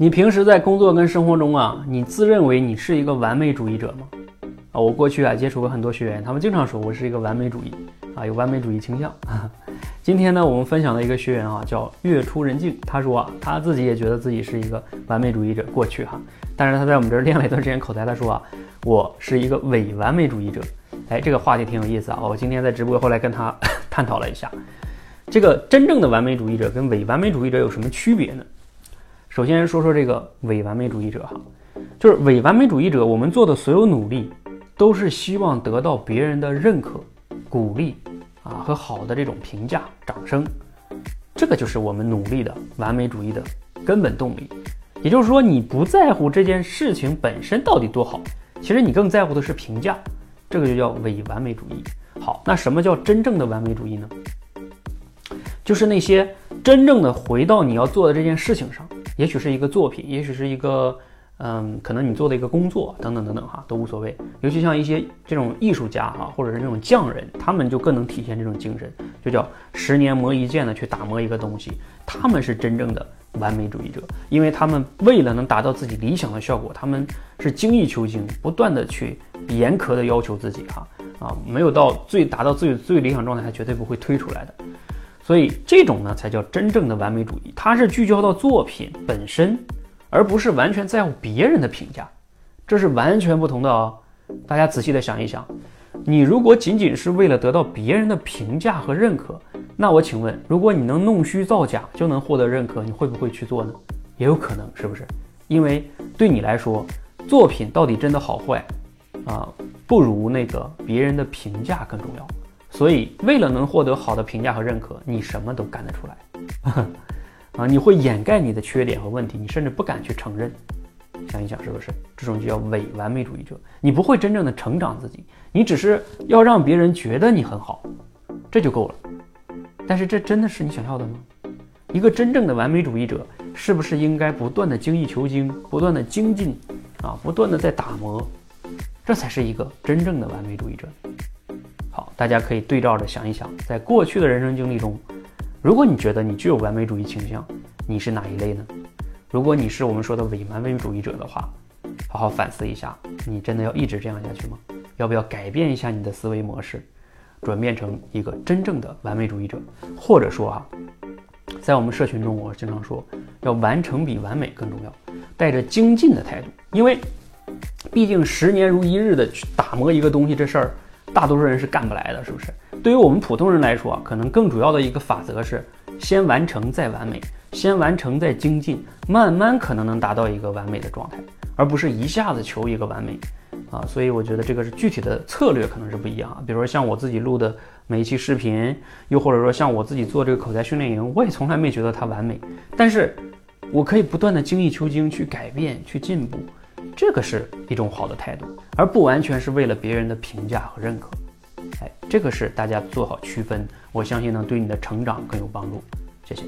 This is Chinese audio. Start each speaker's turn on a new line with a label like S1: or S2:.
S1: 你平时在工作跟生活中啊，你自认为你是一个完美主义者吗？啊，我过去啊接触过很多学员，他们经常说我是一个完美主义啊，有完美主义倾向。今天呢，我们分享的一个学员啊，叫月出人静，他说啊，他自己也觉得自己是一个完美主义者。过去哈，但是他在我们这儿练了一段时间口才，他说啊，我是一个伪完美主义者。哎，这个话题挺有意思啊，我今天在直播后来跟他 探讨了一下，这个真正的完美主义者跟伪完美主义者有什么区别呢？首先说说这个伪完美主义者哈，就是伪完美主义者，我们做的所有努力，都是希望得到别人的认可、鼓励啊和好的这种评价、掌声，这个就是我们努力的完美主义的根本动力。也就是说，你不在乎这件事情本身到底多好，其实你更在乎的是评价，这个就叫伪完美主义。好，那什么叫真正的完美主义呢？就是那些真正的回到你要做的这件事情上。也许是一个作品，也许是一个，嗯，可能你做的一个工作，等等等等哈，都无所谓。尤其像一些这种艺术家哈，或者是这种匠人，他们就更能体现这种精神，就叫十年磨一剑的去打磨一个东西。他们是真正的完美主义者，因为他们为了能达到自己理想的效果，他们是精益求精，不断的去严苛的要求自己哈啊，没有到最达到最最理想状态，他绝对不会推出来的。所以这种呢才叫真正的完美主义，它是聚焦到作品本身，而不是完全在乎别人的评价，这是完全不同的哦。大家仔细的想一想，你如果仅仅是为了得到别人的评价和认可，那我请问，如果你能弄虚造假就能获得认可，你会不会去做呢？也有可能，是不是？因为对你来说，作品到底真的好坏啊，不如那个别人的评价更重要。所以，为了能获得好的评价和认可，你什么都干得出来，啊，你会掩盖你的缺点和问题，你甚至不敢去承认。想一想，是不是这种就叫伪完美主义者？你不会真正的成长自己，你只是要让别人觉得你很好，这就够了。但是，这真的是你想要的吗？一个真正的完美主义者，是不是应该不断的精益求精，不断的精进，啊，不断的在打磨，这才是一个真正的完美主义者。大家可以对照着想一想，在过去的人生经历中，如果你觉得你具有完美主义倾向，你是哪一类呢？如果你是我们说的伪完美主义者的话，好好反思一下，你真的要一直这样下去吗？要不要改变一下你的思维模式，转变成一个真正的完美主义者？或者说啊，在我们社群中，我经常说，要完成比完美更重要，带着精进的态度，因为毕竟十年如一日的去打磨一个东西这事儿。大多数人是干不来的，是不是？对于我们普通人来说，可能更主要的一个法则是先完成再完美，先完成再精进，慢慢可能能达到一个完美的状态，而不是一下子求一个完美啊。所以我觉得这个是具体的策略可能是不一样啊。比如说像我自己录的每一期视频，又或者说像我自己做这个口才训练营，我也从来没觉得它完美，但是我可以不断的精益求精，去改变，去进步。这个是一种好的态度，而不完全是为了别人的评价和认可。哎，这个是大家做好区分，我相信呢对你的成长更有帮助。谢谢。